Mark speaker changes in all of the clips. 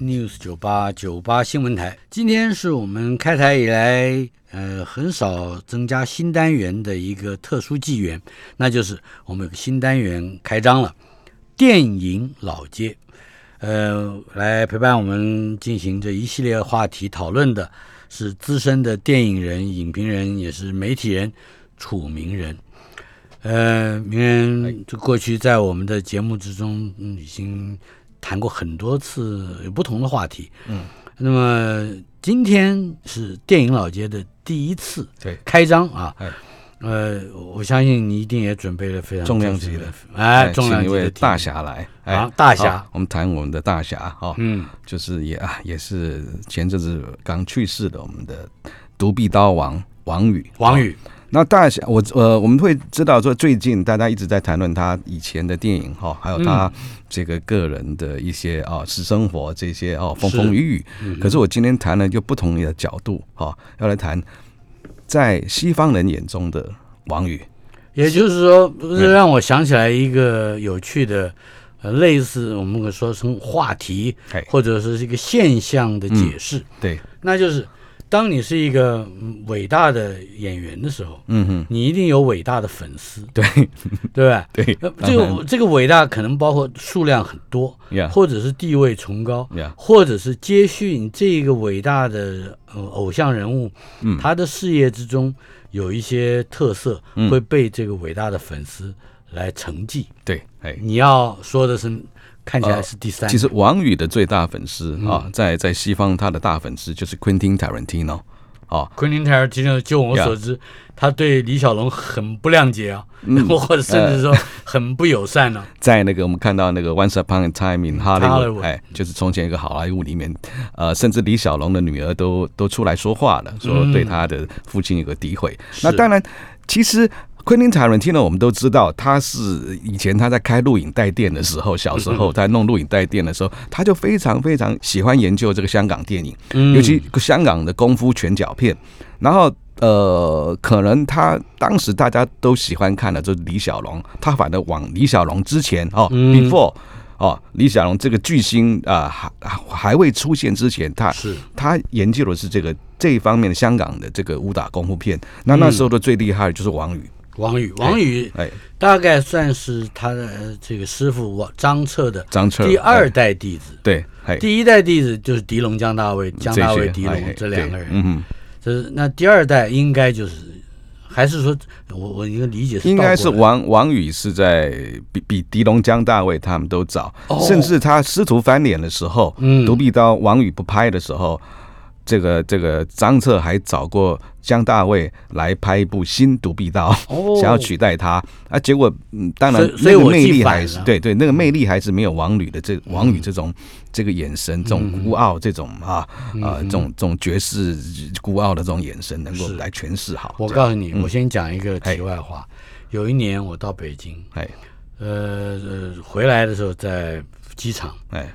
Speaker 1: News 九八九八新闻台，今天是我们开台以来，呃，很少增加新单元的一个特殊纪元，那就是我们有个新单元开张了——电影老街。呃，来陪伴我们进行这一系列话题讨论的是资深的电影人、影评人，也是媒体人楚名人。呃，名人就过去在我们的节目之中，嗯，已经谈过很多次有不同的话题。
Speaker 2: 嗯，
Speaker 1: 那么今天是电影老街的第一次
Speaker 2: 对，
Speaker 1: 开张啊。
Speaker 2: 哎。
Speaker 1: 呃，我相信你一定也准备了非常
Speaker 2: 重量级的。
Speaker 1: 哎，重量
Speaker 2: 请一位
Speaker 1: 级的
Speaker 2: 大侠来，哎
Speaker 1: 啊大侠。
Speaker 2: 我们谈我们的大侠哈，
Speaker 1: 嗯，
Speaker 2: 就是也啊也是前阵子刚去世的我们的独臂刀王王宇，
Speaker 1: 王宇，
Speaker 2: 那大侠，我呃，我们会知道说，最近大家一直在谈论他以前的电影哈，还有他这个个人的一些啊私生活这些哦风风雨雨。可是我今天谈了就不同的角度哈，要来谈在西方人眼中的王宇。
Speaker 1: 也就是说，这让我想起来一个有趣的，呃，类似我们说成话题
Speaker 2: 哎，
Speaker 1: 或者是一个现象的解释，
Speaker 2: 对，
Speaker 1: 那就是当你是一个嗯伟大的演员的时候，
Speaker 2: 嗯哼，
Speaker 1: 你一定有伟大的粉丝，
Speaker 2: 对。
Speaker 1: 对吧？
Speaker 2: 对
Speaker 1: 呃，这个这个伟大可能包括数量很多，
Speaker 2: 呀
Speaker 1: 或者是地位崇高，
Speaker 2: 呀，
Speaker 1: 或者是接续你这个伟大的呃偶像人物，
Speaker 2: 嗯。
Speaker 1: 他的事业之中有一些特色，
Speaker 2: 嗯。
Speaker 1: 会被这个伟大的粉丝来承继。
Speaker 2: 对，哎。
Speaker 1: 你要说的是，看起来是第三。个、
Speaker 2: 其实王宇的最大粉丝
Speaker 1: 嗯。
Speaker 2: 啊，在在西方他的大粉丝就是 Quentin Tarantino 啊
Speaker 1: ，Quentin Tarantino，，就我所知他对李小龙很不谅解啊，
Speaker 2: 嗯。
Speaker 1: 或者甚至说很不友善呢、
Speaker 2: 在那个我们看到那个 Once Upon a Time in
Speaker 1: Hollywood
Speaker 2: Hollywood，哎，就是从前一个好莱坞里面，呃，甚至李小龙的女儿都都出来说话了，说对他的父亲有个诋毁。那当然，其实。昆汀·塔伦蒂诺，我们都知道，他是以前他在开录影带店的时候，小时候在弄录影带店的时候，他就非常非常喜欢研究这个香港电影，
Speaker 1: 嗯
Speaker 2: 尤其香港的功夫拳脚片。然后呃，可能他当时大家都喜欢看的就是李小龙，他反正往李小龙之前哦、
Speaker 1: 嗯
Speaker 2: b e f o r e 哦，李小龙这个巨星啊、还还未出现之前，他
Speaker 1: 是
Speaker 2: 他研究的是这个这一方面的香港的这个武打功夫片。那那时候的最厉害的就是王宇，
Speaker 1: 王宇，王宇
Speaker 2: 哎，
Speaker 1: 大概算是他的呃这个师傅王张彻的
Speaker 2: 张彻
Speaker 1: 第二
Speaker 2: 哎
Speaker 1: 代弟子。
Speaker 2: 对，哎，
Speaker 1: 第一代弟子就是狄龙、江大卫、姜大卫、狄龙
Speaker 2: 哎
Speaker 1: 这两个人。
Speaker 2: 对嗯哼。
Speaker 1: 这是那第二代应该就是，还是说我我应该理解是
Speaker 2: 应该是王王宇是在比比狄龙、江大卫他们都早，
Speaker 1: 哦
Speaker 2: 甚至他师徒翻脸的时候，
Speaker 1: 嗯
Speaker 2: 独臂刀王宇不拍的时候，这个这个张彻还找过姜大卫来拍一部新独臂刀，
Speaker 1: 哦。
Speaker 2: 想要取代他。啊，结果嗯，当然
Speaker 1: 所以我
Speaker 2: 魅力还是对对，那个魅力还是没有王吕的这王宇这种这个眼神，这种孤傲，这种啊啊这种这种绝世孤傲的这种眼神，能够来诠释好。
Speaker 1: 我告诉你，我先讲一个题外话。有一年我到北京，
Speaker 2: 哎
Speaker 1: 呃呃，回来的时候在机场，
Speaker 2: 哎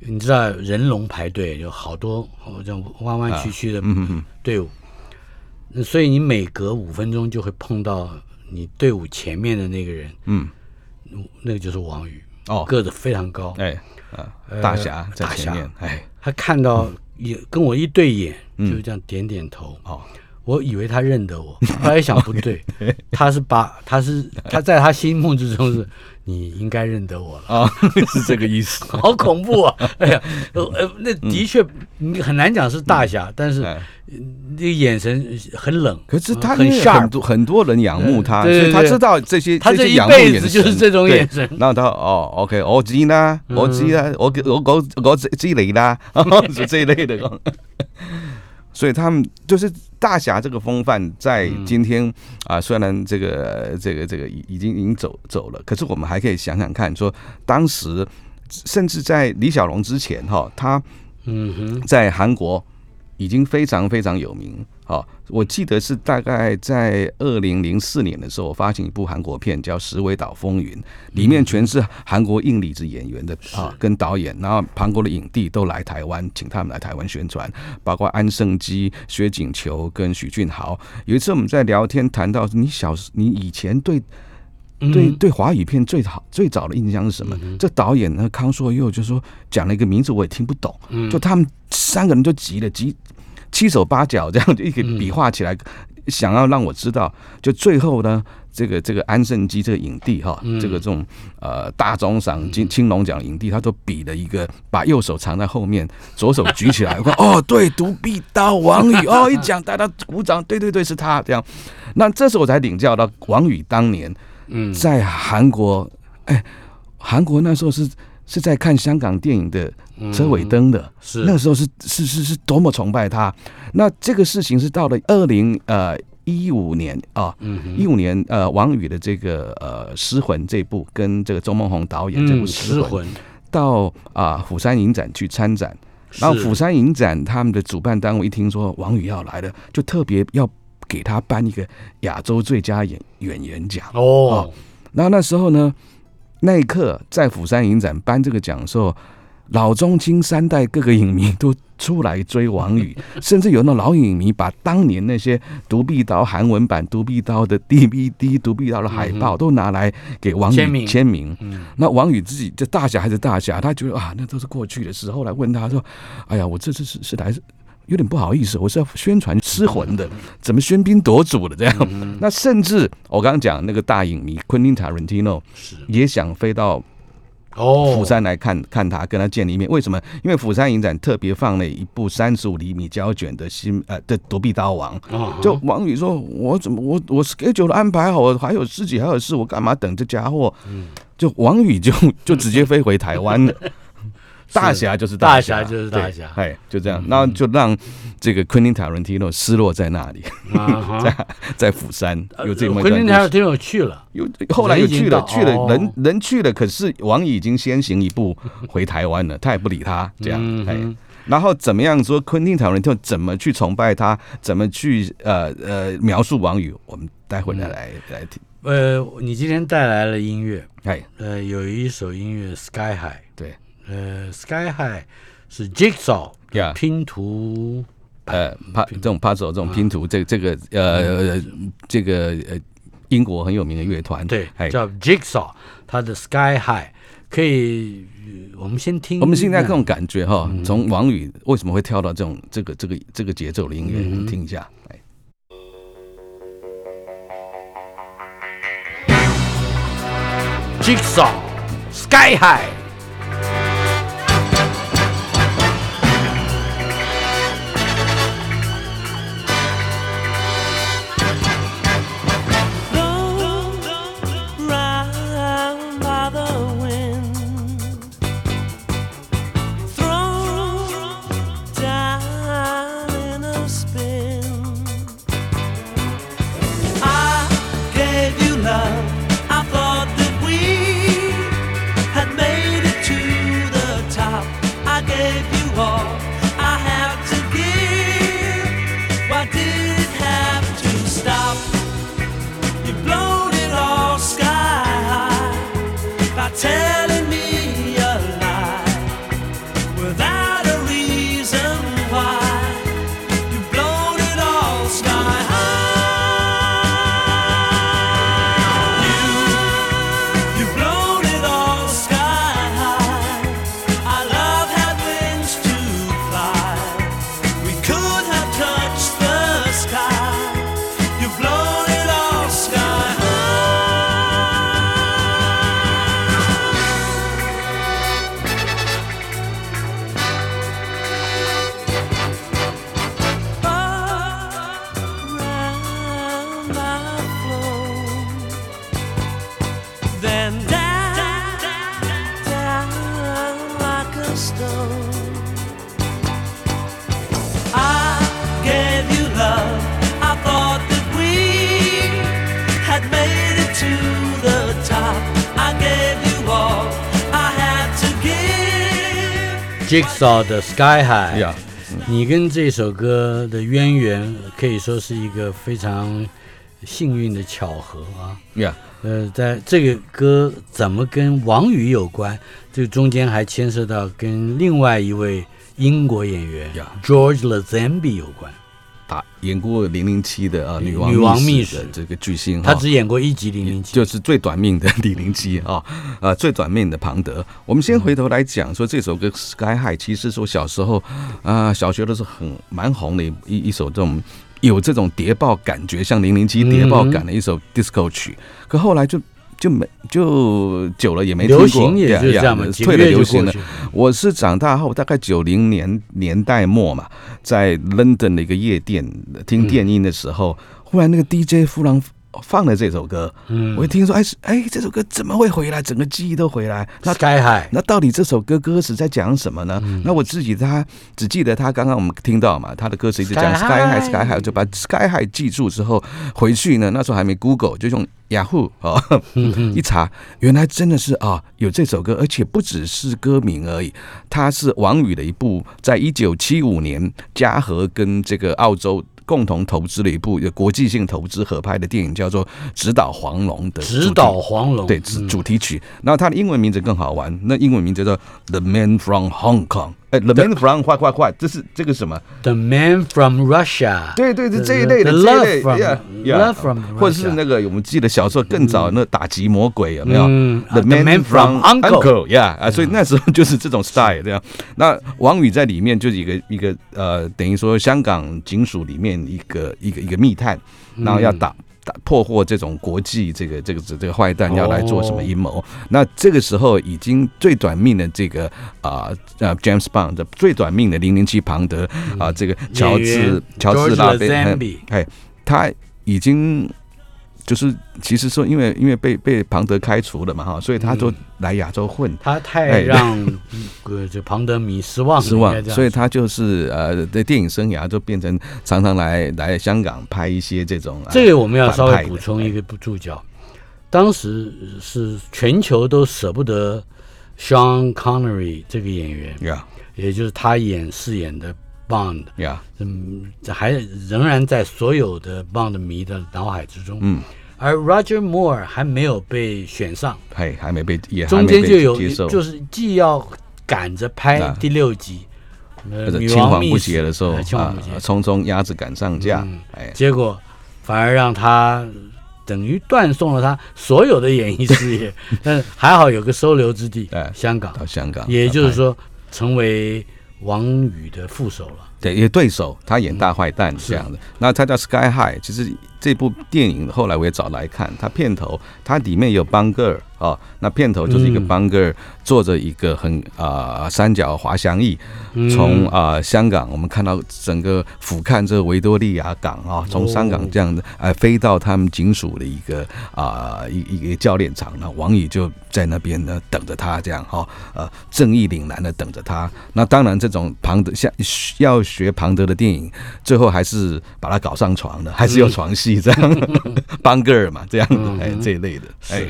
Speaker 1: 你知道人龙排队，有好多哦这种弯弯曲曲的队伍，那所以你每隔五分钟就会碰到你队伍前面的那个人，
Speaker 2: 嗯。
Speaker 1: 那个就是王宇，
Speaker 2: 哦。
Speaker 1: 个子非常高，
Speaker 2: 哎啊
Speaker 1: 呃
Speaker 2: 大侠在
Speaker 1: 大侠。
Speaker 2: 前面，哎。
Speaker 1: 他看到也跟我一对眼，
Speaker 2: 嗯。
Speaker 1: 就这样点点头。
Speaker 2: 哦。
Speaker 1: 我以为他认得我，后来想不对，他是把他是他在他心目之中是你应该认得我了，
Speaker 2: 哦 是这个意思。
Speaker 1: 好恐怖啊！哎呀，呃呃，那的确你很难讲是大侠，但是
Speaker 2: 哎。
Speaker 1: 那个眼神很冷，
Speaker 2: 可是他
Speaker 1: 很
Speaker 2: 很多很多人仰慕他，所
Speaker 1: 对对对
Speaker 2: 以他知道这些
Speaker 1: 他这一辈子就是这种眼神。
Speaker 2: 然后他哦，OK，我知啦，我知啦，我我我我知知你啦，是这一类的。所以他们就是大侠这个风范，在今天啊，虽然这个这个这个已已经已经走走了，可是我们还可以想想看，说当时甚至在李小龙之前哈，他
Speaker 1: 嗯哼，
Speaker 2: 在韩国已经非常非常有名。好，我记得是大概在二零零四年的时候，我发行一部韩国片叫《石尾岛风云》，里面全是韩国硬里子演员的啊，跟导演，然后韩国的影帝都来台湾，请他们来台湾宣传，包括安胜基、薛景求跟许俊豪。有一次我们在聊天谈到，你小时你以前对对对华语片最好最早的印象是什么？这导演呢康硕佑就说讲了一个名字我也听不懂，就他们三个人就急了急。七手八脚这样就一个比划起来，想要让我知道，就最后呢，这个这个安盛基这个影帝哈，这个这种呃大中赏金青龙奖影帝，他都比了一个，把右手藏在后面，左手举起来，哦，对，独臂刀王宇，哦，一讲大家鼓掌，对对对，是他这样。那这时候我才领教到王宇当年嗯。在韩国，哎，韩国那时候是。是在看香港电影的车尾灯的，
Speaker 3: 是。
Speaker 2: 那时候是是是是多么崇拜他。那这个事情是到了二零呃一五年啊，一五年呃王宇的这个呃《失魂》这部跟这个周梦红导演这部《失魂》到啊釜山影展去参展，然后釜山影展他们的主办单位一听说王宇要来了，就特别要给他颁一个亚洲最佳演演员奖哦。然后那时候呢。那一刻，在釜山影展颁这个奖的时候，老中青三代各个影迷都出来追王宇，甚至有那老影迷把当年那些《独臂刀》韩文版《独臂刀》的 DVD《独臂刀》的海报都拿来给王宇签名。那王宇自己这大侠还是大侠，他觉得啊，那都是过去的事。后来问他说：“哎呀，我这次是是来。”有点不好意思，我是要宣传失魂的，怎么喧宾夺主的这样？那甚至我刚刚讲那个大影迷昆汀塔伦蒂诺也想飞到哦釜山来看看他，跟他见一面。为什么？因为釜山影展特别放了一部三十五厘米胶卷的新呃的躲避刀王。就王宇说：“我怎么我我 schedule 安排好，我还有自己还有事，我干嘛等这家伙？”就王宇就就直接飞回台湾了。大侠就是大
Speaker 3: 侠，就是大侠，
Speaker 2: 哎，就这样，那就让这个昆汀塔伦提诺失落在那里，在在釜山有这么
Speaker 3: 昆汀塔伦提诺去了，
Speaker 2: 又后来又去了，去了人人去了，可是王已经先行一步回台湾了，他也不理他，这样，哎，然后怎么样说昆汀塔伦提诺怎么去崇拜他，怎么去呃呃描述王宇，我们待会来来来听。
Speaker 3: 呃，你今天带来了音乐，哎，呃，有一首音乐《Sky High》，
Speaker 2: 对。
Speaker 3: 呃，Sky High 是 Jigsaw 拼图，
Speaker 2: 呃，帕这种 puzzle 这种拼图，这这个呃这个呃英国很有名的乐团，
Speaker 3: 对，叫 Jigsaw，它的 Sky High 可以，我们先听，
Speaker 2: 我们现在这种感觉哈，从王宇为什么会跳到这种这个这个这个节奏的音乐，听一下，来
Speaker 3: ，Jigsaw Sky High。Jigsaw 的 Sky High，
Speaker 1: 你跟这首歌的渊源可以说是一个非常幸运的巧合啊。
Speaker 2: 呀，
Speaker 1: 呃，在这个歌怎么跟王宇有关？这个中间还牵涉到跟另外一位英国演员 George Lazenby 有关。
Speaker 2: 打演过零零七的啊女王
Speaker 1: 女王
Speaker 2: 密
Speaker 1: 密使
Speaker 2: 使的这个巨星，
Speaker 1: 他只演过一集零零七，
Speaker 2: 就是最短命的 李零七啊，啊，最短命的庞德。我们先回头来讲说这首歌《Sky High》，其实是我小时候啊、小学的时候很蛮红的一一一首这种有这种谍报感觉，像零零七谍报感的一首 disco 曲。可后来就就没就久了也没听过，
Speaker 1: 流行也就是这样嘛，
Speaker 2: 退了流行了。。我是长大后，大概九零年年代末嘛，在 London 的一个夜店听电音的时候，忽然那个 DJ 忽然放了这首歌，
Speaker 1: 嗯
Speaker 2: 我一听说，哎是哎，这首歌怎么会回来？整个记忆都回来。那
Speaker 1: Sky High，
Speaker 2: 那到底这首歌歌词在讲什么呢？
Speaker 1: 嗯
Speaker 2: 那我自己他只记得他刚刚我们听到嘛，他的歌词一直讲
Speaker 1: Sky
Speaker 2: Sky High
Speaker 1: High
Speaker 2: Sky High，就把 Sky High 记住之后，回去呢那时候还没 Google，就用雅虎哦一查，原来真的是啊有这首歌，而且不只是歌名而已，它是王宇的一部在一九七五年嘉禾跟这个澳洲。共同投资了一部有国际性投资合拍的电影，叫做《指导黄龙》的
Speaker 1: 指导黄龙，
Speaker 2: 对，主题曲。然后它的英文名字更好玩，那英文名字叫《The Man from Hong Kong》。哎，《The Man from 快快快》，这是这个什么
Speaker 1: ？The Man from Russia，
Speaker 2: 对对对，这一类的
Speaker 1: the
Speaker 2: 这一
Speaker 1: love
Speaker 2: 类
Speaker 1: from-
Speaker 2: yeah, yeah
Speaker 1: love from
Speaker 2: 或者是那个我们记得小时候更早那打击魔鬼有没有
Speaker 1: 嗯啊
Speaker 2: ？The
Speaker 1: The Man from
Speaker 2: from
Speaker 1: Uncle
Speaker 2: Uncle，yeah 啊，所以那时候就是这种 style 这样。那王宇在里面就是一个一个呃，等于说香港警署里面一个一个一个密探，然后要打。打破获这种国际这个这个这个坏蛋要来做什么阴谋？那这个时候已经最短命的这个啊呃 James Bond 的最短命的零零七庞德啊，这个乔治乔治拉贝
Speaker 1: ，Lazenby。
Speaker 2: 哎，他已经就是其实说因为因为被被庞德开除了嘛哈，所以他就来亚洲混。
Speaker 1: 他太
Speaker 2: 哎
Speaker 1: 让呃这庞德迷失望了，
Speaker 2: 失望所以他就是呃，的电影生涯就变成常常来来香港拍一些这种、啊、
Speaker 1: 这个我们要稍微补充一个注脚，当时是全球都舍不得 Sean Connery 这个演员，
Speaker 2: 呀
Speaker 1: 也就是他演饰演的 Bond，
Speaker 2: 呀
Speaker 1: 嗯，还仍然在所有的 Bond 迷的脑海之中。
Speaker 2: 嗯，
Speaker 1: 而 Roger Moore 还没有被选上，
Speaker 2: 还还没被也
Speaker 1: 中间就有，就是既要赶着拍
Speaker 2: 啊
Speaker 1: 第六集，呃，女
Speaker 2: 或者青黄不
Speaker 1: 王密使
Speaker 2: 接的时候匆匆鸭子赶上架
Speaker 1: 嗯，
Speaker 2: 哎，
Speaker 1: 结果反而让他等于断送了他所有的演艺事业。但是还好有个收留之地
Speaker 2: 哎，
Speaker 1: 香港，
Speaker 2: 到香港，
Speaker 1: 也就是说成为王宇的副手了。
Speaker 2: 对，也对手，他演大坏蛋这样的。那他叫 Sky High，其实这部电影后来我也找来看，他片头他里面有邦格尔哦，那片头就是一个
Speaker 1: 嗯。
Speaker 2: 邦格尔坐着一个很啊、三角滑翔翼，
Speaker 1: 嗯。
Speaker 2: 从啊、香港我们看到整个俯瞰这个维多利亚港啊，从香港这样的呃飞到他们警署的一个啊、一一个教练场，那王宇就在那边呢等着他这样哈、呃正义凛然的等着他。那当然这种旁的像要学庞德的电影，最后还是把他搞上床的，还是有床戏这样，邦格尔嘛这样
Speaker 1: 嗯
Speaker 2: 的哎这一类的哎。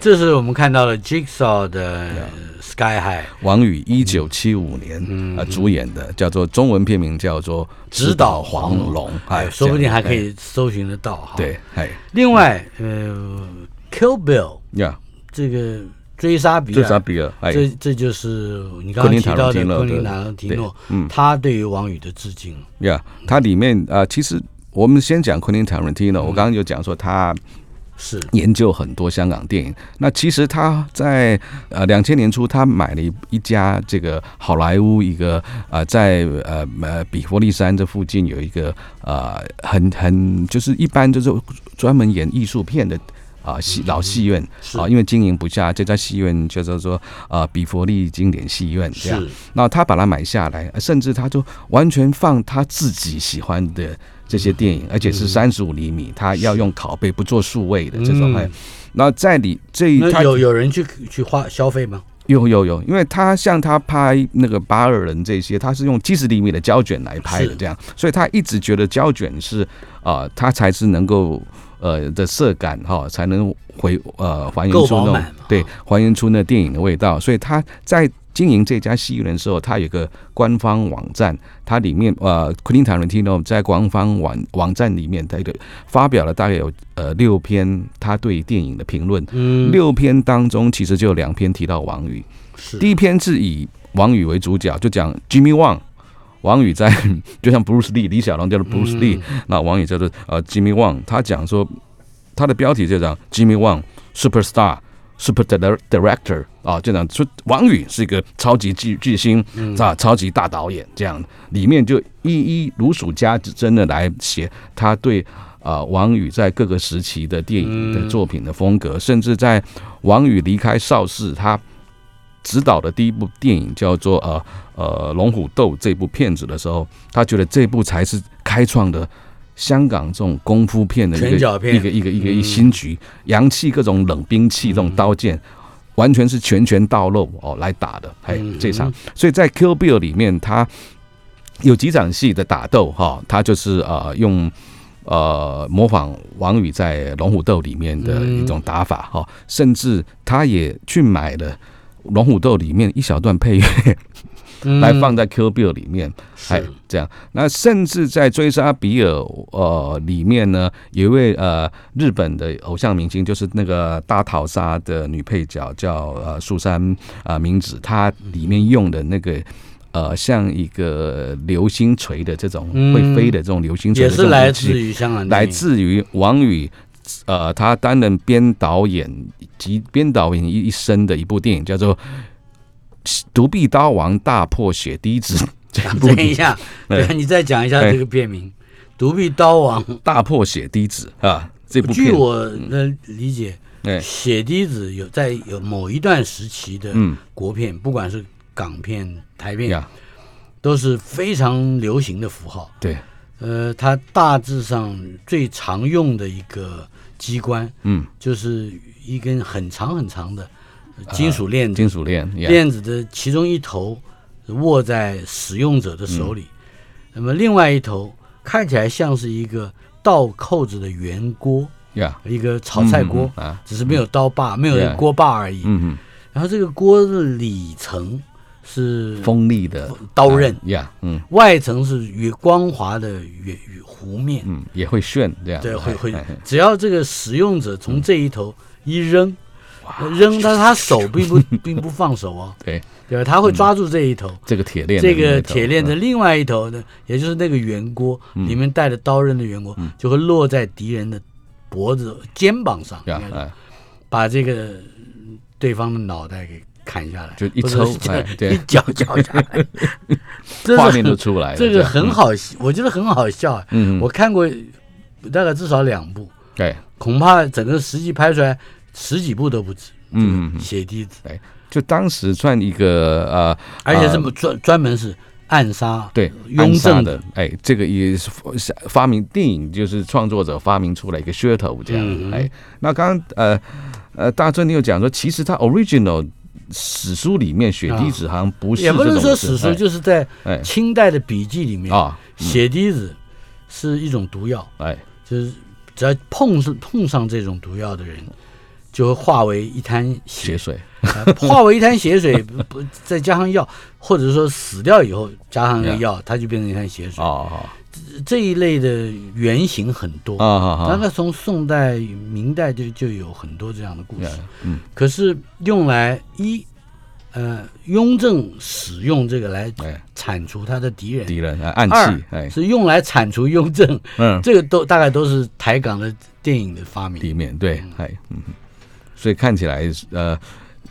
Speaker 1: 这是我们看到了 Jigsaw 的 Sky High
Speaker 2: 王宇一九七五年
Speaker 1: 嗯
Speaker 2: 呃主演的，叫做中文片名叫做《
Speaker 1: 指导黄龙哎，说不定还可。以搜寻得到哈。
Speaker 2: 哎，对，哎
Speaker 1: 另外，呃，Kill Bill
Speaker 2: 呀，
Speaker 1: 这个追杀比
Speaker 2: 这是他
Speaker 1: 尔，
Speaker 2: 比尔，哎，
Speaker 1: 这这就是你刚刚提到的昆汀塔伦提诺，
Speaker 2: 嗯
Speaker 1: 他对于王宇的致敬。
Speaker 2: 呀，他里面啊，其实我们先讲昆汀·塔伦蒂诺，我刚刚就讲说他
Speaker 1: 是
Speaker 2: 研究很多香港电影。那其实他在呃两千年初，他买了一一家这个好莱坞一个呃在呃呃比佛利山这附近有一个呃很很就是一般就是专门演艺术片的。啊，戏老戏院啊，因为经营不下，这家戏院就是说啊比佛利经典戏院这样。那他把它买下来，甚至他就完全放他自己喜欢的这些电影，而且是三十五厘米，他要用拷贝不做数位的这种。
Speaker 1: 嗯
Speaker 2: 哎，那在你这一他
Speaker 1: 那有有人去去花消费吗？
Speaker 2: 有有有，因为他像他拍那个八二人这些，他是用七十厘米的胶卷来拍的这样，所以他一直觉得胶卷是啊、他才是能够呃的色感哈、才能回呃还原出那种对还原出那电影的味道，所以他在经营这家戏院的时候，他有个官方网站，它里面呃，Quentin Tarantino 在官方网网站里面，他一个发表了大概有呃六篇他对电影的评论，
Speaker 1: 嗯，
Speaker 2: 六篇当中其实就有两篇提到王宇，
Speaker 1: 是。
Speaker 2: 第一篇是以王宇为主角，就讲 Jimmy Wang。王宇在 就像 Bruce Lee，李小龙叫做 Bruce Lee，、那王宇叫做呃 Jimmy Wang。他讲说，他的标题就讲 Jimmy Wang Superstar Super Dir- Director 啊，就讲说王宇是一个超级巨巨星啊，超级大导演这样。里面就一一如数家珍的来写他对啊、王宇在各个时期的电影的作品的风格，甚至在王宇离开邵氏，他执导的第一部电影叫做呃呃《龙虎斗》这部片子的时候，他觉得这部才是开创的香港这种功夫片的一个一个一个一个一
Speaker 1: 嗯。
Speaker 2: 新局，洋气各种冷兵器、这种刀剑。完全是拳拳到肉哦来打的，哎，
Speaker 1: 嗯
Speaker 2: 这场，所以在《Kill Bill》里面，他有几场戏的打斗哈，他就是呃用呃模仿王宇在《龙虎斗》里面的一种打法哈，甚至他也去买了《龙虎斗》里面一小段配乐
Speaker 1: 嗯
Speaker 2: 来放在《Kill Bill》里面，哎
Speaker 1: 是，
Speaker 2: 这样。那甚至在《追杀比尔》呃里面呢，有一位呃日本的偶像明星，就是那个大逃杀的女配角叫呃树山啊明子，她里面用的那个。呃，像一个流星锤的这种
Speaker 1: 嗯
Speaker 2: 会飞的这种流星锤
Speaker 1: 也是来自于香港
Speaker 2: 来，自于王宇，呃，他担任编导演及编导演一一生的一部电影，叫做《独臂刀王大破血滴子》这部
Speaker 1: 等，一下，
Speaker 2: 哎
Speaker 1: 对，你再讲一下
Speaker 2: 哎
Speaker 1: 这个片名《独臂刀王》。
Speaker 2: 大破血滴子。啊，这部片，
Speaker 1: 据我的理解，
Speaker 2: 哎，
Speaker 1: 血滴子有在有某一段时期的
Speaker 2: 嗯。
Speaker 1: 国片，不管是港片、台片，都是非常流行的符号。
Speaker 2: 对，
Speaker 1: 呃，它大致上最常用的一个机关，
Speaker 2: 嗯，
Speaker 1: 就是一根很长很长的金属链子，
Speaker 2: 金属链，
Speaker 1: 链子的其中一头握在使用者的手里，
Speaker 2: 嗯。
Speaker 1: 那么另外一头看起来像是一个倒扣子的圆锅，
Speaker 2: 呀，
Speaker 1: 一个炒菜锅，
Speaker 2: 嗯啊，
Speaker 1: 只是没有刀把，没有锅把而已。
Speaker 2: 嗯。
Speaker 1: 然后这个锅的里层是
Speaker 2: 嗯，锋利的
Speaker 1: 刀刃。
Speaker 2: 啊呀，嗯。
Speaker 1: 外层是圆光滑的圆圆弧面，
Speaker 2: 嗯，也会炫这样，
Speaker 1: 对，会会只要这个使用者从这一头一扔，扔，但是他手并不 并不放手哦，
Speaker 2: 对，
Speaker 1: 对吧？他会抓住这一头，
Speaker 2: 这个铁链
Speaker 1: 这个铁链的
Speaker 2: 嗯。
Speaker 1: 另外一头呢，也就是那个圆锅里面带着刀刃的圆锅，就会落在敌人的脖子、肩膀上，把这个对方的脑袋给砍下来，
Speaker 2: 就一抽
Speaker 1: 是
Speaker 2: 哎对。
Speaker 1: 一脚脚下来，这
Speaker 2: 画面都出来了，
Speaker 1: 这个很，好，我觉得很好笑啊。
Speaker 2: 嗯，嗯
Speaker 1: 我看过大概至少两部，
Speaker 2: 对，
Speaker 1: 恐怕整个实际拍出来十几部都不止。
Speaker 2: 嗯
Speaker 1: 血滴子，
Speaker 2: 就当时算一个呃，
Speaker 1: 而且这
Speaker 2: 么
Speaker 1: 专专门是暗杀，
Speaker 2: 对
Speaker 1: 雍正
Speaker 2: 的，哎，这个也是是发明电影，就是创作者发明出来一个噱头这样。
Speaker 1: 嗯
Speaker 2: 哎，那刚刚呃呃，大尊你有讲说，其实它 original 史书里面血滴子好像不是
Speaker 1: 也不能说史书，
Speaker 2: 哎
Speaker 1: 就是在
Speaker 2: 哎。
Speaker 1: 清代的笔记里面，
Speaker 2: 啊，
Speaker 1: 血滴子是一种毒药，
Speaker 2: 哎，
Speaker 1: 就是只要碰上碰上这种毒药的人，就会化为一滩血，
Speaker 2: 水，
Speaker 1: 啊化为一滩血水，不不再加上药，或者说死掉以后加上那个药，它就变成一滩血水。
Speaker 2: 哦
Speaker 1: 这一类的原型很多
Speaker 2: 哦，啊
Speaker 1: 大概从宋代、明代就就有很多这样的故事。
Speaker 2: 嗯，
Speaker 1: 可是用来一呃，雍正使用这个来
Speaker 2: 哎，
Speaker 1: 铲除他的敌人，
Speaker 2: 敌人啊，暗器，哎，
Speaker 1: 是用来铲除雍正，
Speaker 2: 嗯，
Speaker 1: 这个都大概都是台港的电影的发明。
Speaker 2: 里面对，哎，嗯，所以看起来呃。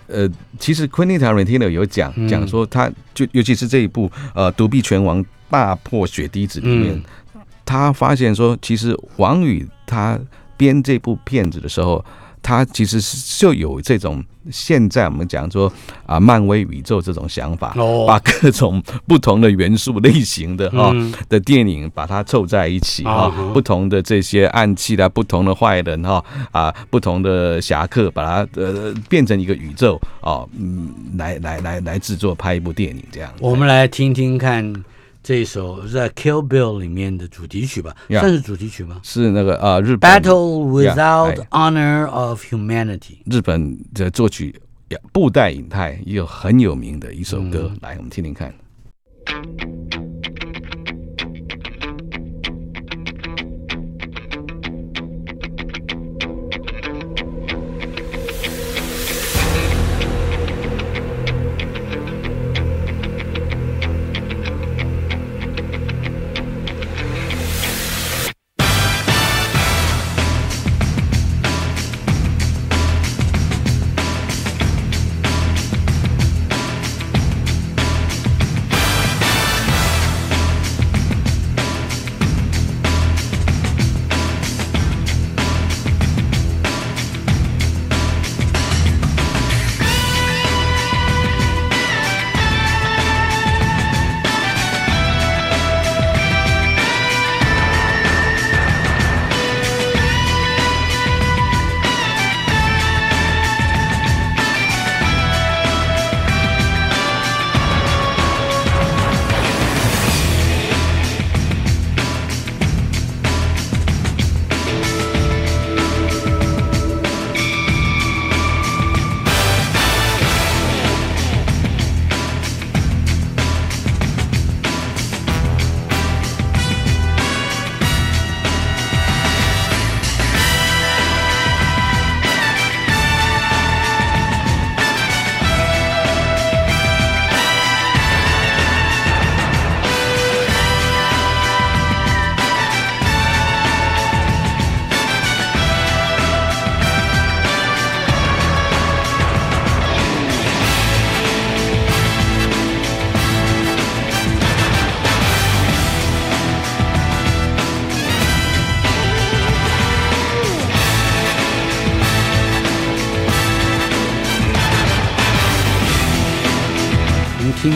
Speaker 2: 呃，其实 Quentin Tarantino 有讲
Speaker 1: 嗯。
Speaker 2: 讲说，他就尤其是这一部呃《独臂拳王大破血滴子》里面，
Speaker 1: 嗯。
Speaker 2: 他发现说，其实王宇他编这部片子的时候，他其实是就有这种现在我们讲说啊，漫威宇宙这种想法，
Speaker 1: 哦。
Speaker 2: 把各种不同的元素类型的哈、
Speaker 1: 嗯
Speaker 2: 的电影把它凑在一起哈、
Speaker 1: 啊哈。
Speaker 2: 不同的这些暗器啦，不同的坏人哈啊，不同的侠客，把它呃变成一个宇宙哦，嗯，来来来来制作拍一部电影这样。
Speaker 1: 我们来听听看这一首在《Kill Bill》里面的主题曲吧
Speaker 2: Yeah
Speaker 1: 算是主题曲吗
Speaker 2: 是那个呃日本
Speaker 1: ？Battle Without
Speaker 2: 哎
Speaker 1: Honor of Humanity。
Speaker 2: 日本的作曲布袋影泰也有很有名的一首歌，来我们听听看。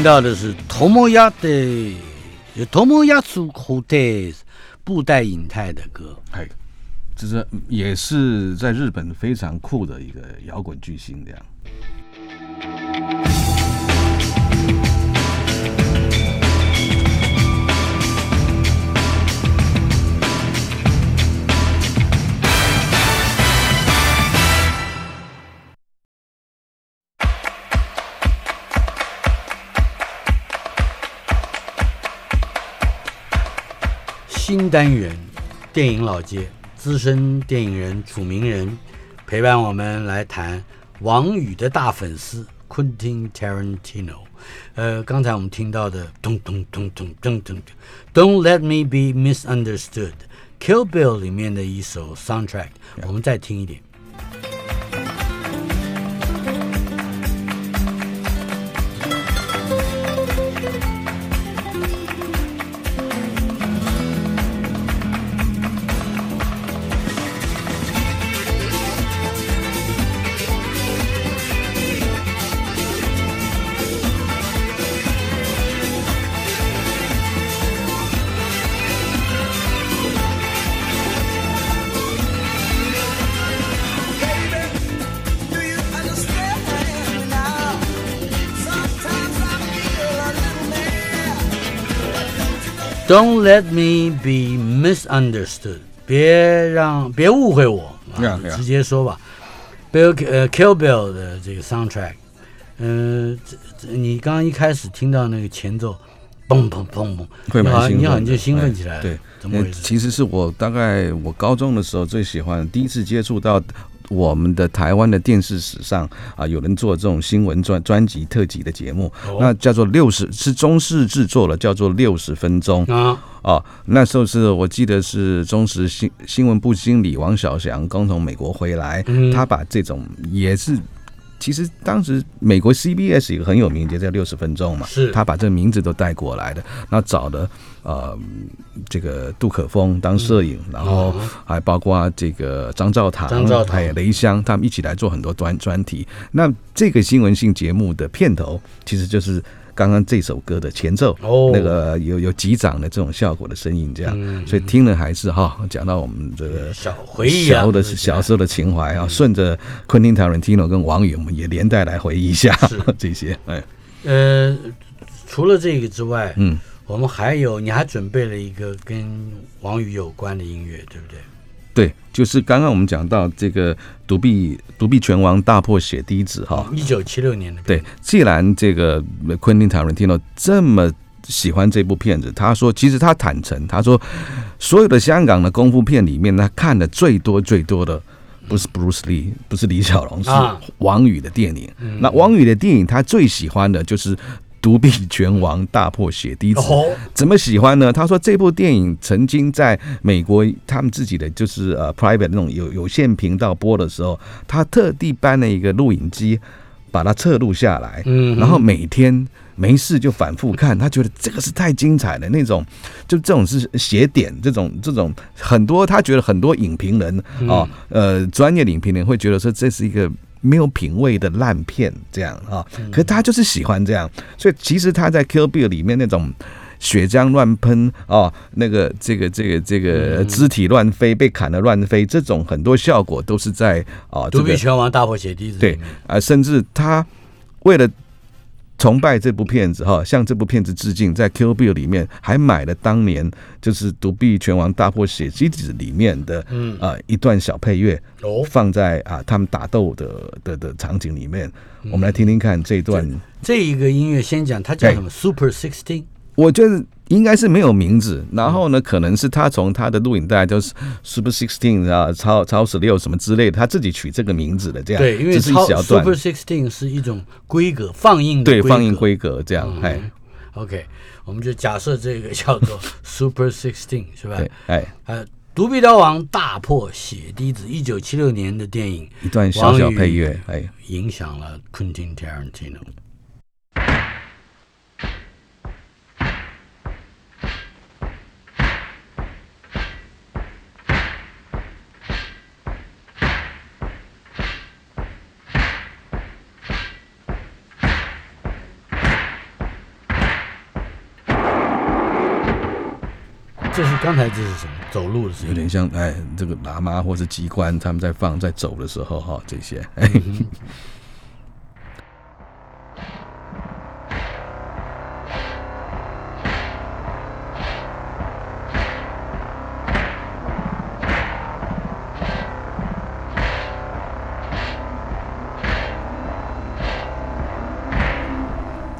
Speaker 1: 听到的是托莫亚的托莫亚苏库德布袋影泰的歌，
Speaker 2: 哎，这是也是在日本非常酷的一个摇滚巨星这样。
Speaker 1: 新单元，电影老街资深电影人楚名人陪伴我们来谈王宇的大粉丝 Quentin Tarantino。呃，刚才我们听到的咚咚咚咚咚咚，Don't Let Me Be Misunderstood，Kill Bill 里面的一首 soundtrack，我们再听一点。Don't let me be misunderstood，别让别误会我，直接说吧。Bill 呃，Kill Bill 的这个 soundtrack，嗯，你刚刚一开始听到那个前奏，嘣嘣嘣嘣，
Speaker 2: 会蛮兴奋，
Speaker 1: 你好像就兴奋起来了。
Speaker 2: 对，
Speaker 1: 怎么回事？
Speaker 2: 其实是我大概我高中的时候最喜欢，第一次接触到。我们的台湾的电视史上啊，有人做这种新闻专专辑特辑的节目，那叫做六十是中视制作了，叫做六十分钟。啊。啊，那时候是我记得是中时新新闻部经理王小祥刚从美国回来，他把这种也是。其实当时美国 CBS 一个很有名，节叫六十分钟嘛，
Speaker 1: 是
Speaker 2: 他把这个名字都带过来的。那找的呃这个杜可风当摄影，然后还包括这个张兆堂、还有雷香，他们一起来做很多专专题。那这个新闻性节目的片头其实就是。刚刚这首歌的前奏，哦。那个有有击掌的这种效果的声音，这样，所以听了还是哈，讲到我们这个
Speaker 1: 小回忆
Speaker 2: 小的小时候的情怀啊，顺着昆汀·塔伦蒂诺跟王宇，我们也连带来回忆一下 这些。哎，
Speaker 1: 呃，除了这个之外，嗯，我们还有，你还准备了一个跟王宇有关的音乐，对不对？
Speaker 2: 对，就是刚刚我们讲到这个独臂独臂拳王大破血滴子哈，
Speaker 1: 一九七六年的。
Speaker 2: 对，既然这个 Quentin Tarantino 这么喜欢这部片子，他说，其实他坦诚，他说，所有的香港的功夫片里面，他看的最多最多的不是 Bruce Lee，不是李小龙，是王宇的电影。那王宇的电影，他最喜欢的就是。独臂拳王大破血滴子，怎么喜欢呢？他说这部电影曾经在美国他们自己的就是呃 private 那种有有线频道播的时候，他特地搬了一个录影机把它侧录下来，嗯，然后每天没事就反复看，他觉得这个是太精彩了，那种就这种是写点，这种这种很多他觉得很多影评人啊，呃，专业影评人会觉得说这是一个。没有品味的烂片，这样啊，可是他就是喜欢这样，所以其实他在《Kill Bill》里面那种血浆乱喷啊，那个这个这个这个肢体乱飞，被砍的乱飞，这种很多效果都是在啊，
Speaker 1: 独臂拳王大破血滴子
Speaker 2: 对啊，甚至他为了。崇拜这部片子哈，向这部片子致敬，在 Q Bill 里面还买了当年就是《独臂拳王大破血机子》里面的嗯啊一段小配乐，放在啊他们打斗的的的场景里面，我们来听听看这段。
Speaker 1: 这一个音乐先讲，它叫什么？Super Sixteen。
Speaker 2: 我觉得。应该是没有名字，然后呢，可能是他从他的录影带就是 Super Sixteen 啊，超超十六什么之类的，他自己取这个名字的这样。
Speaker 1: 对，因为超 Super Sixteen 是一种规格放映的
Speaker 2: 对放映规格这样。哎
Speaker 1: ，OK，我们就假设这个叫做 Super Sixteen 是吧？
Speaker 2: 哎，
Speaker 1: 呃，独臂刀王大破血滴子，一九七六年的电影，
Speaker 2: 一段小小配乐，哎，
Speaker 1: 影响了 Quentin Tarantino。这是刚才这是什么？走路的时候
Speaker 2: 有点像哎，这个喇嘛或是机关他们在放在走的时候哈，这些。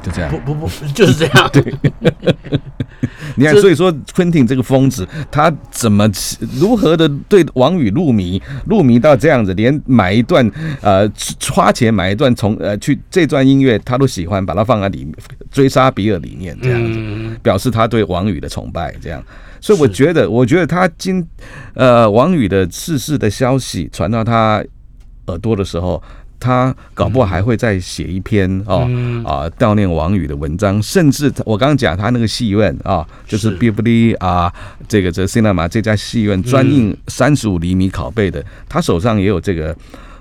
Speaker 2: 就这样。
Speaker 1: 不不不，就是这样。
Speaker 2: 对。你看，所以说昆汀这个疯子，他怎么如何的对王宇入迷，入迷到这样子，连买一段呃花钱买一段从呃去这段音乐他都喜欢，把它放在里面追杀比尔里面这样子，表示他对王宇的崇拜这样。所以我觉得，我觉得他今呃王宇的逝世的消息传到他耳朵的时候。他搞不好还会再写一篇哦啊悼念王宇的文章，甚至我刚刚讲他那个戏院啊，就是。B i b l i 啊，这个这 Cinema 这家戏院专印三十五厘米拷贝的，他手上也有这个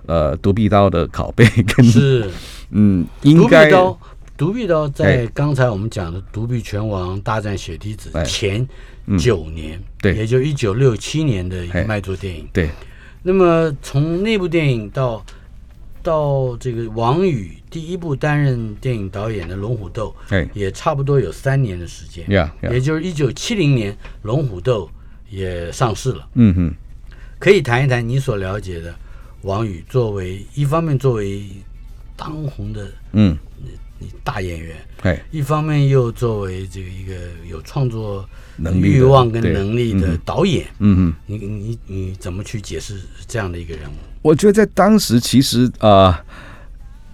Speaker 2: 呃独臂刀的拷贝跟，
Speaker 1: 是。
Speaker 2: 嗯，应该
Speaker 1: 独臂刀，独臂刀在刚才我们讲的独臂拳王大战血滴子前九年，
Speaker 2: 对，
Speaker 1: 也就一九六七年的一个卖座电影，
Speaker 2: 对，
Speaker 1: 那么从那部电影到。到这个王宇第一部担任电影导演的《龙虎斗》，
Speaker 2: 哎，
Speaker 1: 也差不多有三年的时间，也就是一九七零年，《龙虎斗》也上市了。
Speaker 2: 嗯哼，
Speaker 1: 可以谈一谈你所了解的王宇，作为一方面作为当红的嗯。大演员，
Speaker 2: 哎，
Speaker 1: 一方面又作为这个一个有创作
Speaker 2: 能
Speaker 1: 力、欲望跟能力的导演，
Speaker 2: 嗯嗯，
Speaker 1: 你你你怎么去解释这样的一个人物？
Speaker 2: 我觉得在当时，其实呃，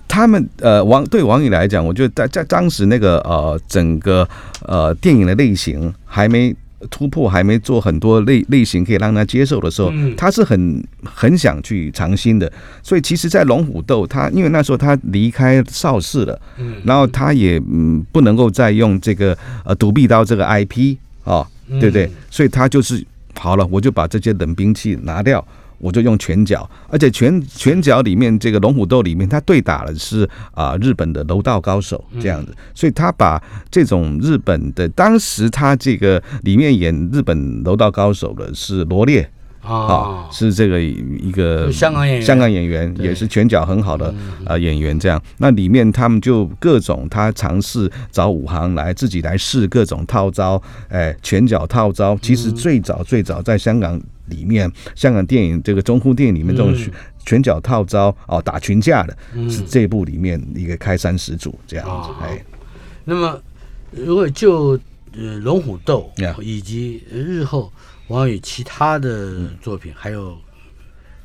Speaker 2: 他们呃王对王宇来讲，我觉得在在当时那个呃整个呃电影的类型还没突破，还没做很多类类型可以让他接受的时候，他是很很想去尝新的。所以其实，在龙虎斗，他因为那时候他离开邵氏了，嗯，然后他也嗯不能够再用这个呃独臂刀这个 IP 啊，对不对？所以他就是好了，我就把这些冷兵器拿掉。我就用拳脚，而且拳拳脚里面这个龙虎斗里面，他对打的是啊日本的柔道高手这样子，所以他把这种日本的当时他这个里面演日本柔道高手的是罗烈
Speaker 1: 啊，
Speaker 2: 是这个一个
Speaker 1: 香港演员，
Speaker 2: 香港演员也是拳脚很好的呃演员，这样。那里面他们就各种他尝试找武行来自己来试各种套招，哎，拳脚套招。其实最早最早在香港里面，香港电影这个中 khu 电影里面这种
Speaker 1: 嗯。
Speaker 2: 拳脚套招哦，打群架的，
Speaker 1: 嗯。
Speaker 2: 是这部里面一个开山始祖这样子
Speaker 1: 哦，
Speaker 2: 哎。
Speaker 1: 那么，如果就呃龙虎斗以及日后王宇其他的作品，还有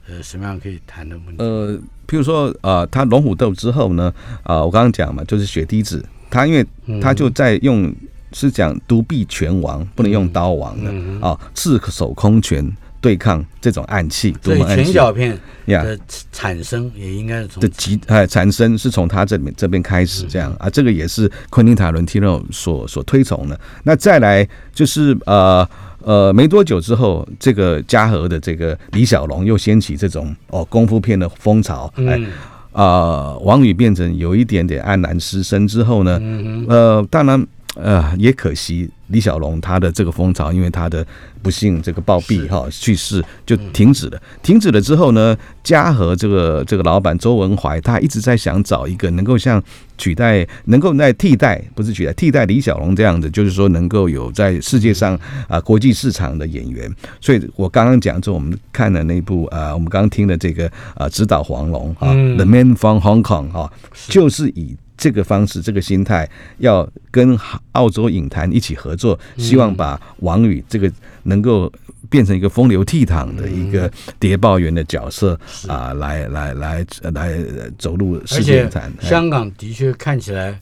Speaker 1: 呃什么样可以谈的问题？
Speaker 2: 呃，譬如说，呃，他龙虎斗之后呢，啊、我刚刚讲嘛，就是血滴子，他因为他就在用是讲独臂拳王，不能用刀王的
Speaker 1: 嗯。
Speaker 2: 啊，赤手空拳对抗这种暗器，独
Speaker 1: 所以拳脚片
Speaker 2: 呀
Speaker 1: 的产生也应该是从
Speaker 2: 的极哎产生是从他这边这边开始这样。啊，这个也是昆汀塔伦蒂诺所所推崇的。那再来就是呃。呃，没多久之后，这个嘉禾的这个李小龙又掀起这种哦功夫片的风潮，哎，
Speaker 1: 嗯
Speaker 2: 啊，王宇变成有一点点黯然失声之后呢，
Speaker 1: 嗯
Speaker 2: 呃，当然，呃，也可惜李小龙他的这个风潮，因为他的不幸这个暴毙哈去世就停止了。停止了之后呢，嘉禾这个这个老板周文怀，他一直在想找一个能够像取代，能够在替代，不是取代替代李小龙这样子，就是说能够有在世界上啊、国际市场的演员。所以我刚刚讲，就我们看的那部啊、我们刚刚听的这个啊，指导黄龙啊，
Speaker 1: 嗯。
Speaker 2: The Man from Hong Kong》啊，就是以这个方式、这个心态，要跟澳洲影坛一起合作，希望把王宇这个能够变成一个风流倜傥的一个谍报员的角色啊，来来来来走入
Speaker 1: 而
Speaker 2: 世界
Speaker 1: 且
Speaker 2: 影坛。哎。
Speaker 1: 香港的确看起来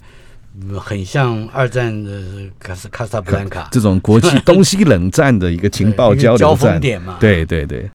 Speaker 1: 嗯很像二战的卡斯卡萨布兰卡。
Speaker 2: 这种国际东西冷战的一个情报交
Speaker 1: 交
Speaker 2: 流战，
Speaker 1: 锋点嘛，
Speaker 2: 对对对。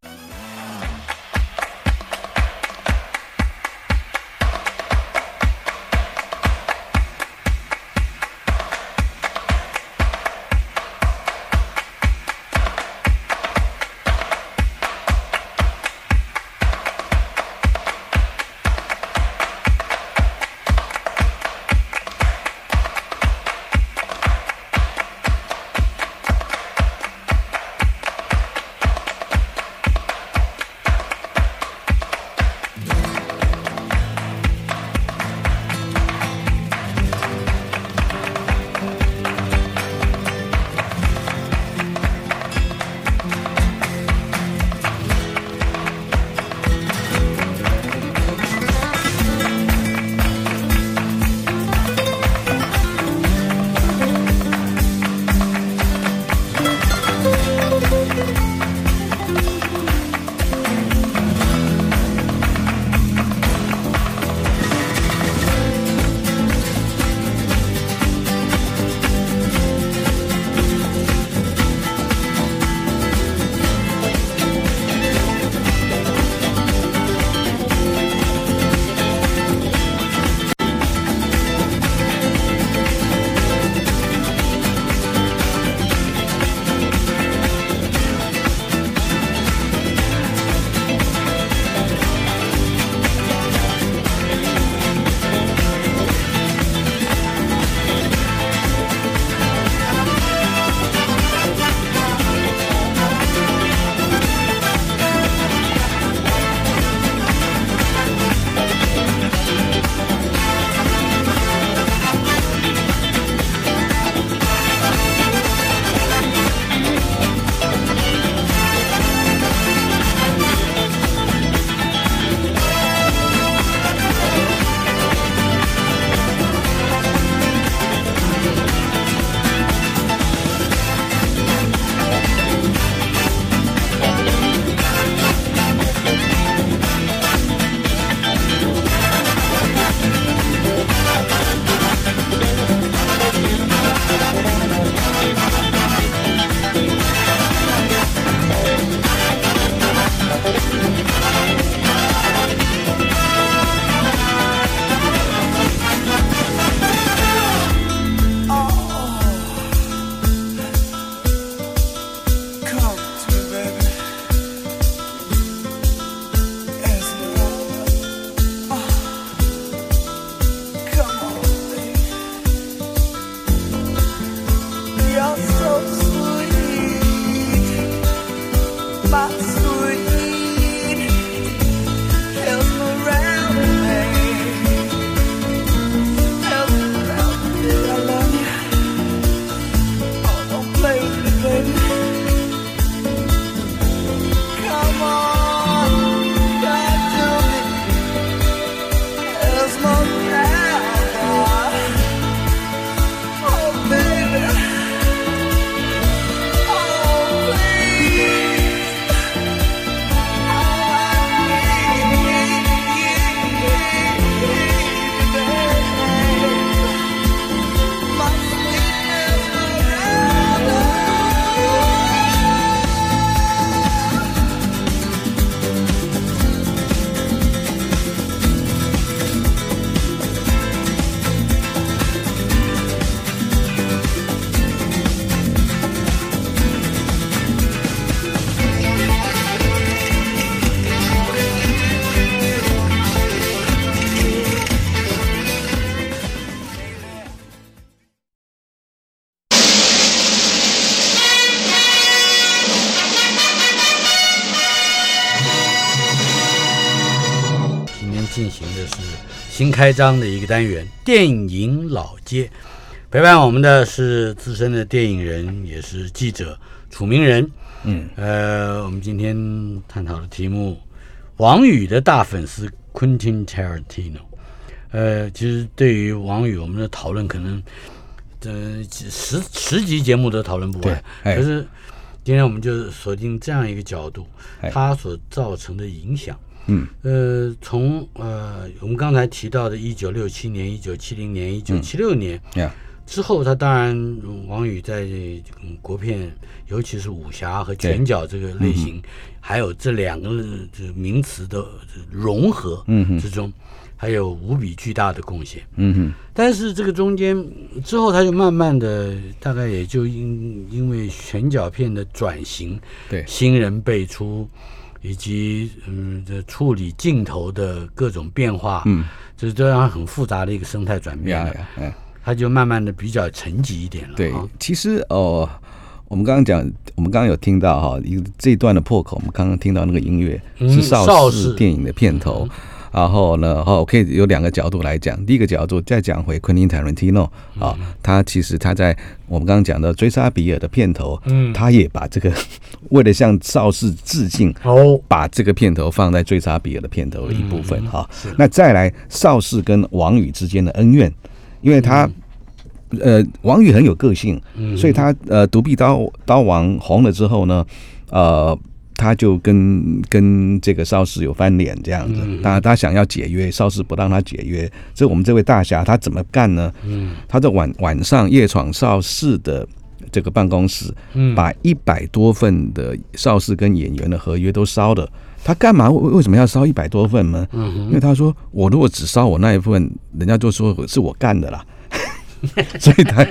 Speaker 1: 新开张的一个单元——电影老街。陪伴我们的是资深的电影人，也是记者楚明仁。
Speaker 2: 嗯，
Speaker 1: 呃，我们今天探讨的题目，王宇的大粉丝 Quentin Tarantino。呃，其实对于王宇，我们的讨论可能，呃，十十集节目都讨论不完。
Speaker 2: 对，
Speaker 1: 可是今天我们就锁定这样一个角度，
Speaker 2: 哎
Speaker 1: 它所造成的影响。
Speaker 2: 嗯，
Speaker 1: 呃，从呃我们刚才提到的1967年、1970年、1976年
Speaker 2: 呀，
Speaker 1: 之后，他当然嗯王宇在嗯国片，尤其是武侠和拳脚这个类型，还有这两个这名词的融合之中，还有无比巨大的贡献。
Speaker 2: 嗯哼，
Speaker 1: 但是这个中间之后，他就慢慢的，大概也就因因为拳脚片的转型，
Speaker 2: 对。
Speaker 1: 新人辈出，以及嗯这处理镜头的各种变化，
Speaker 2: 嗯，
Speaker 1: 这是这样很复杂的一个生态转变了，
Speaker 2: 呀呀，哎。
Speaker 1: 他就慢慢的比较沉寂一点了。
Speaker 2: 对
Speaker 1: 啊，
Speaker 2: 其实哦，我们刚刚讲，我们刚刚有听到哈，一个这一段的破口，我们刚刚听到那个音乐
Speaker 1: 嗯
Speaker 2: 是
Speaker 1: 邵氏
Speaker 2: 电影的片头。然后呢，哦，可以有两个角度来讲。第一个角度再讲回昆汀·塔伦蒂诺啊，他其实他在我们刚刚讲的《追杀比尔》的片头，
Speaker 1: 嗯
Speaker 2: 他也把这个 为了向邵氏致敬，
Speaker 1: 哦，
Speaker 2: 把这个片头放在《追杀比尔》的片头的一部分
Speaker 1: 嗯
Speaker 2: 哈。那再来邵氏跟王宇之间的恩怨，因为他。呃，王宇很有个性，
Speaker 1: 嗯
Speaker 2: 所以他呃，独臂刀刀王红了之后呢，呃，他就跟跟这个邵氏有翻脸这样子。
Speaker 1: 嗯
Speaker 2: 当然，他想要解约，邵氏不让他解约。所以我们这位大侠他怎么干呢？
Speaker 1: 嗯
Speaker 2: 他在晚晚上夜闯邵氏的这个办公室，
Speaker 1: 嗯，
Speaker 2: 把一百多份的邵氏跟演员的合约都烧了。他干嘛？为为什么要烧一百多份呢？
Speaker 1: 嗯
Speaker 2: 因为他说，我如果只烧我那一份，人家就说是我干的啦。所以他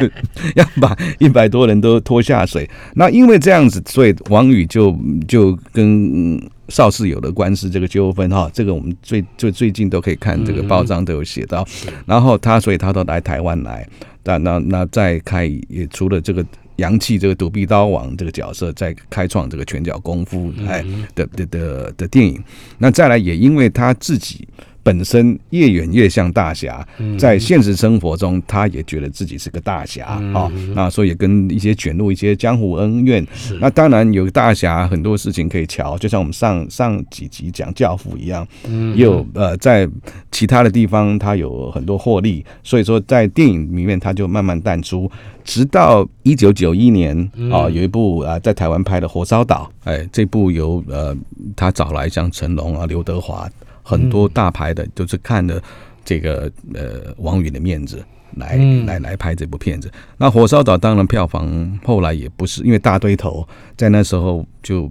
Speaker 2: 要把一百多人都拖下水。那因为这样子，所以王宇就就跟邵氏有了官司这个纠纷哈。这个我们最最最近都可以看这个报章都有写到。然后他，所以他都来台湾来。那那那再开也除了这个洋气这个独臂刀王这个角色，在开创这个拳脚功夫哎的的的的电影。那再来也因为他自己。本身越远越像大侠，在现实生活中，他也觉得自己是个大侠啊、那所以也跟一些卷入一些江湖恩怨。那当然有大侠很多事情可以瞧，就像我们上上几集讲教父一样，也有呃在其他的地方他有很多获利，所以说在电影里面他就慢慢淡出，直到一九九一年啊、有一部啊、在台湾拍的《火烧岛》，哎，这部由呃他找来像成龙啊、刘德华。很多大牌的都是看了这个呃王宇的面子来、
Speaker 1: 嗯。
Speaker 2: 来来拍这部片子。那《火烧岛》当然票房后来也不是因为大堆头，在那时候就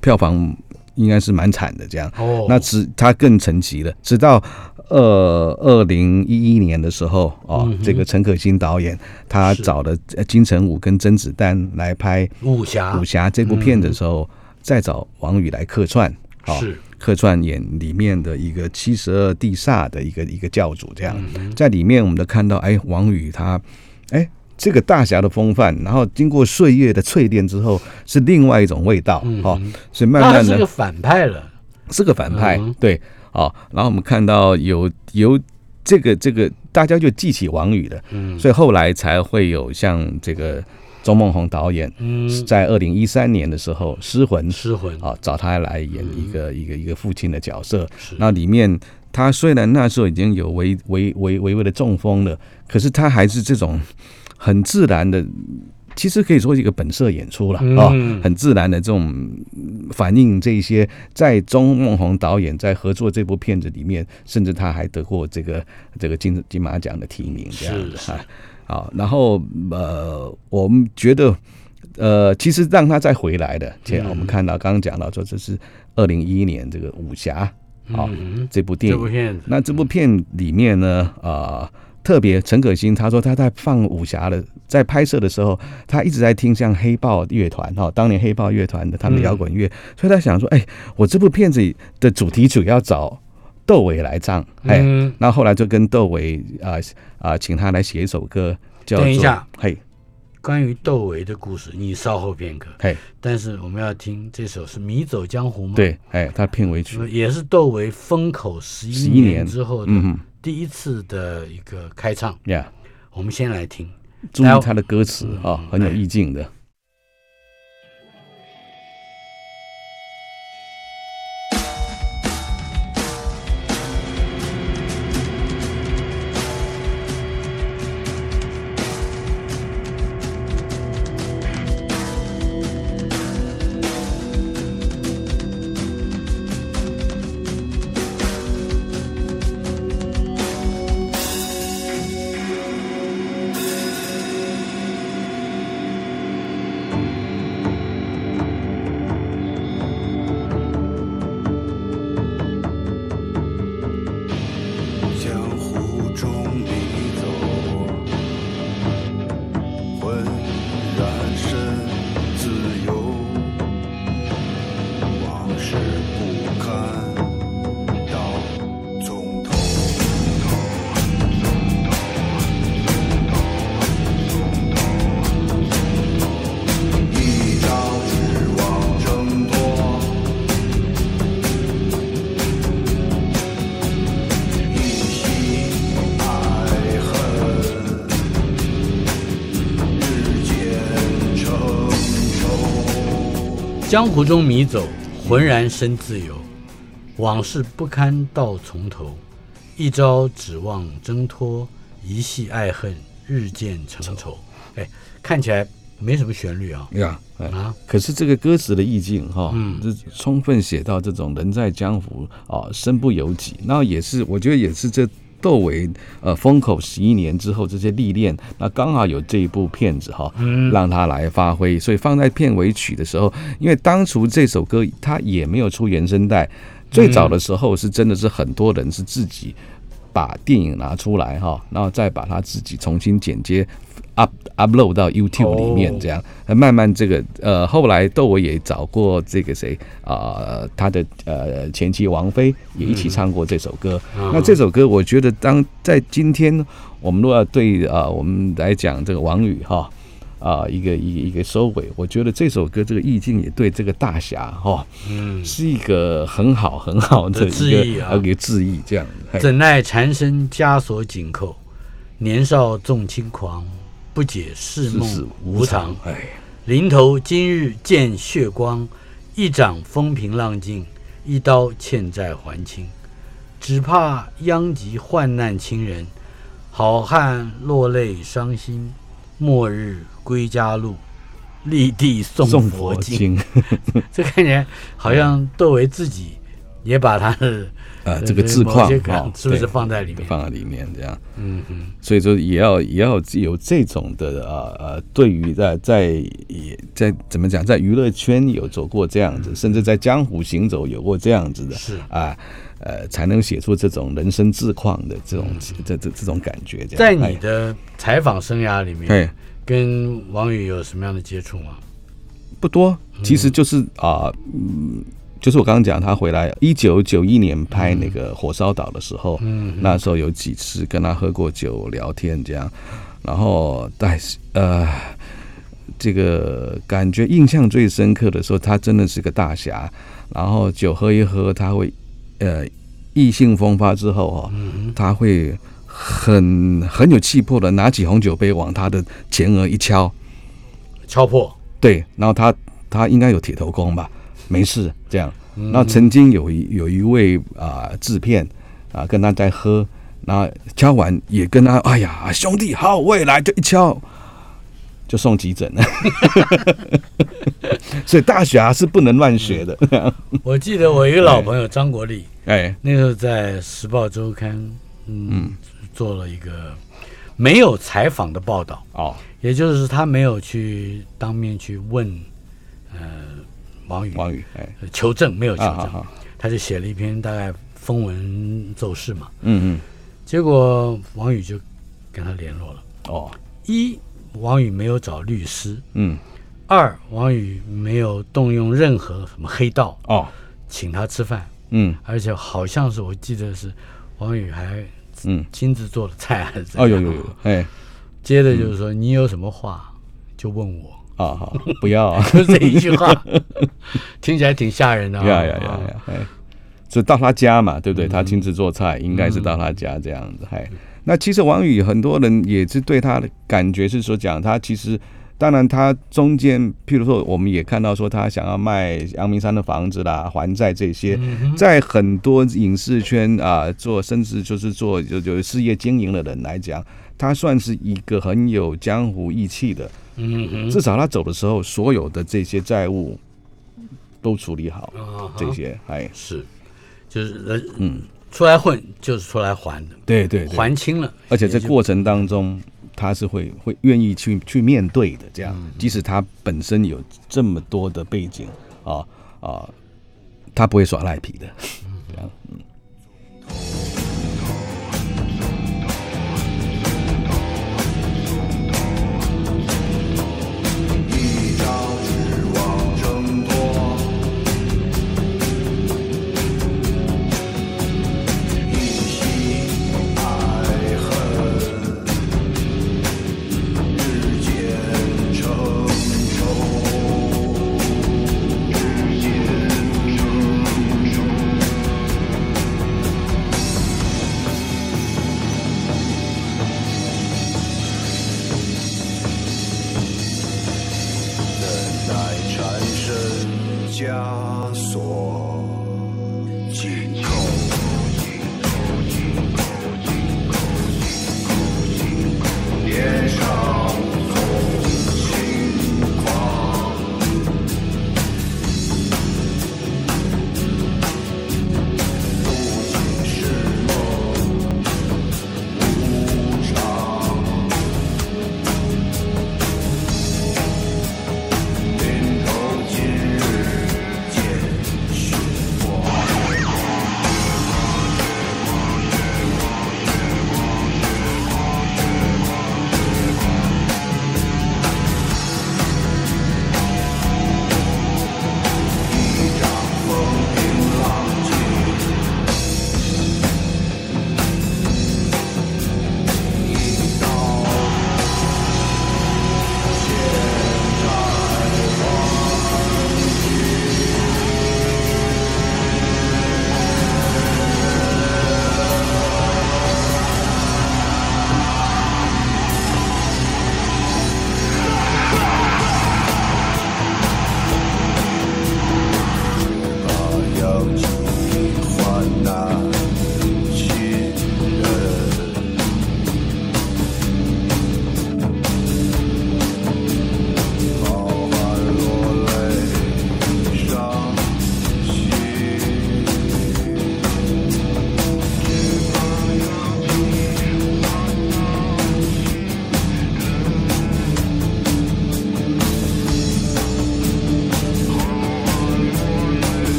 Speaker 2: 票房应该是蛮惨的这样。
Speaker 1: 哦，
Speaker 2: 那直他更沉寂了，直到呃二零一一年的时候哦，
Speaker 1: 嗯
Speaker 2: 这个陈可辛导演他找了呃金城武跟甄子丹来拍
Speaker 1: 武侠。
Speaker 2: 武侠这部片子的时候，再找王宇来客串。哦。
Speaker 1: 是
Speaker 2: 客串演里面的一个七十二地煞的一个一个教主，这样。
Speaker 1: 嗯
Speaker 2: 在里面我们都看到，哎，王宇他，哎，这个大侠的风范，然后经过岁月的淬炼之后，是另外一种味道，哦，所以慢慢的
Speaker 1: 是个反派了。
Speaker 2: 是个反派
Speaker 1: 嗯，
Speaker 2: 对，哦，然后我们看到有有这个这个，大家就记起王宇了，
Speaker 1: 嗯。
Speaker 2: 所以后来才会有像这个周梦红导演
Speaker 1: 嗯，
Speaker 2: 在二零一三年的时候《失魂》
Speaker 1: 失魂。
Speaker 2: 啊，找他来演一个、一个一个父亲的角色。那里面他虽然那时候已经有微微微微微的中风了，可是他还是这种很自然的，其实可以说是一个本色演出了啊、
Speaker 1: 嗯
Speaker 2: 很自然的这种反映这些在钟梦宏导演在合作这部片子里面，甚至他还得过这个这个金金马奖的提名这样。子
Speaker 1: 是是
Speaker 2: 啊。好，然后呃，我们觉得。呃，其实让他再回来的，这样我们看到刚刚讲到说，这是二零一一年这个武侠好、
Speaker 1: 嗯
Speaker 2: 这部电影。
Speaker 1: 这部片
Speaker 2: 那这部片里面呢，啊、特别陈可辛他说他在放武侠的，在拍摄的时候，他一直在听像黑豹乐团哈，当年黑豹乐团的他们的摇滚乐，所以他想说，哎，我这部片子的主题曲要找窦唯来唱，哎，
Speaker 1: 嗯
Speaker 2: 那后来就跟窦唯啊啊、请他来写一首歌，叫
Speaker 1: 等一下
Speaker 2: 嘿，
Speaker 1: 关于窦唯的故事，你稍后片刻。
Speaker 2: 嘿，
Speaker 1: 但是我们要听这首是《迷走江湖》吗？，
Speaker 2: 对，哎，他片尾曲，
Speaker 1: 也是窦唯封口十一
Speaker 2: 11年
Speaker 1: 之后的
Speaker 2: 嗯
Speaker 1: 第一次的一个开唱。
Speaker 2: 呀，
Speaker 1: 我们先来听。
Speaker 2: 注意他的歌词啊，很有意境的。
Speaker 4: 江湖中迷走，浑然身自由，往事不堪到从头。一朝
Speaker 1: 指望挣脱，一系爱恨日渐成仇。哎，看起来没什么旋律啊
Speaker 2: 呀，哎
Speaker 1: 啊，
Speaker 2: 可是这个歌词的意境哈，
Speaker 1: 嗯
Speaker 2: 这充分写到这种人在江湖啊，身不由己。那也是，我觉得也是这窦唯呃风口十一年之后这些历练，那刚好有这一部片子哈，
Speaker 1: 嗯
Speaker 2: 让他来发挥，所以放在片尾曲的时候，因为当初这首歌他也没有出原声带，最早的时候是真的是很多人是自己把电影拿出来哈，然后再把它自己重新剪接。Up upload 到 YouTube 里面
Speaker 1: 哦，
Speaker 2: 这样，呃慢慢这个呃，后来窦唯也找过这个谁啊、他的呃前妻王菲也一起唱过这首歌。
Speaker 1: 嗯。
Speaker 2: 那这首歌，我觉得当在今天我们都要对啊、我们来讲这个王宇哈啊、一个一个一个收尾，我觉得这首歌这个意境也对这个大侠哈、
Speaker 1: 嗯，
Speaker 2: 是一个很好很好的一个
Speaker 1: 意啊。
Speaker 2: 一个致意，这样。嘿。
Speaker 1: 怎奈缠身枷锁紧扣，年少纵轻狂，不解世梦无常。
Speaker 2: 哎，
Speaker 1: 临头今日见血光，一掌风平浪静，一刀欠债还清。只怕殃及患难亲人，好汉落泪伤心。末日归家路，立地诵
Speaker 2: 送
Speaker 1: 佛经。
Speaker 2: 佛经
Speaker 1: 这看起来好像窦唯自己也把他的
Speaker 2: 啊，这个自
Speaker 1: 某
Speaker 2: 况啊，
Speaker 1: 是不是放在里面？
Speaker 2: 放在里面这样。
Speaker 1: 嗯嗯，
Speaker 2: 所以说也要也要有这种的呃呃，对于在在也在怎么讲，在娱乐圈有走过这样子，甚至在江湖行走有过这样子的，
Speaker 1: 是
Speaker 2: 啊呃，才能写出这种人生自况的这种这这这种感觉。
Speaker 1: 在你
Speaker 2: 哎
Speaker 1: 的采访生涯里面
Speaker 2: 哎，
Speaker 1: 跟王宇有什么样的接触吗？
Speaker 2: 不多，其实就是啊嗯。就是我刚刚讲，他回来一九九一年拍那个《火烧岛》的时候，
Speaker 1: 嗯
Speaker 2: 那时候有几次跟他喝过酒聊天这样，然后但是呃，这个感觉印象最深刻的时候，他真的是个大侠，然后酒喝一喝，他会呃意兴风发之后哦，他会很很有气魄的拿起红酒杯往他的前额一敲，
Speaker 1: 敲破，
Speaker 2: 对，然后他他应该有铁头功吧，没事这样。那曾经有一有一位啊、制片啊跟他在喝，那敲完也跟他哎呀兄弟好，我也来，就一敲就送急诊了。所以大侠是不能乱学的。
Speaker 1: 我记得我一个老朋友张国立，
Speaker 2: 哎，
Speaker 1: 那时候在《时报周刊》嗯做了一个没有采访的报道，
Speaker 2: 哦，
Speaker 1: 也就是他没有去当面去问呃王宇
Speaker 2: 王宇，哎，
Speaker 1: 呃求证，没有求证，他就写了一篇大概风闻奏事嘛，
Speaker 2: 嗯嗯。
Speaker 1: 结果王宇就跟他联络了。
Speaker 2: 嗯，哦，
Speaker 1: 一，王宇没有找律师；
Speaker 2: 嗯，
Speaker 1: 二，王宇没有动用任何什么黑道
Speaker 2: 哦，
Speaker 1: 请他吃饭，
Speaker 2: 嗯。
Speaker 1: 而且好像是我记得是王宇还
Speaker 2: 嗯，
Speaker 1: 亲自做了菜还是怎
Speaker 2: 哦，
Speaker 1: 样。
Speaker 2: 有有有，哎，
Speaker 1: 接着就是说你有什么话就问我，
Speaker 2: 啊，好，不要啊，
Speaker 1: 就这一句话，听起来挺吓人的、啊。
Speaker 2: 呀呀呀呀，哎，就到他家嘛，对不对？
Speaker 1: 嗯
Speaker 2: 他亲自做菜，应该是到他家这样子。嗨，那其实王宇很多人也是对他的感觉是说讲他其实。当然，他中间，譬如说，我们也看到说，他想要卖阳明山的房子啦，还债这些，
Speaker 1: 嗯
Speaker 2: 在很多影视圈啊，做甚至就是做就就事业经营的人来讲，他算是一个很有江湖义气的。
Speaker 1: 嗯哼，
Speaker 2: 至少他走的时候，所有的这些债务都处理好，
Speaker 1: 啊
Speaker 2: 这些，哎，
Speaker 1: 是，就是人
Speaker 2: 嗯，
Speaker 1: 出来混就是出来还的，
Speaker 2: 对对对，
Speaker 1: 还清了，
Speaker 2: 而且在过程当中，他是会会愿意去去面对的，这样，即使他本身有这么多的背景啊啊，他不会耍赖皮的，这样，嗯。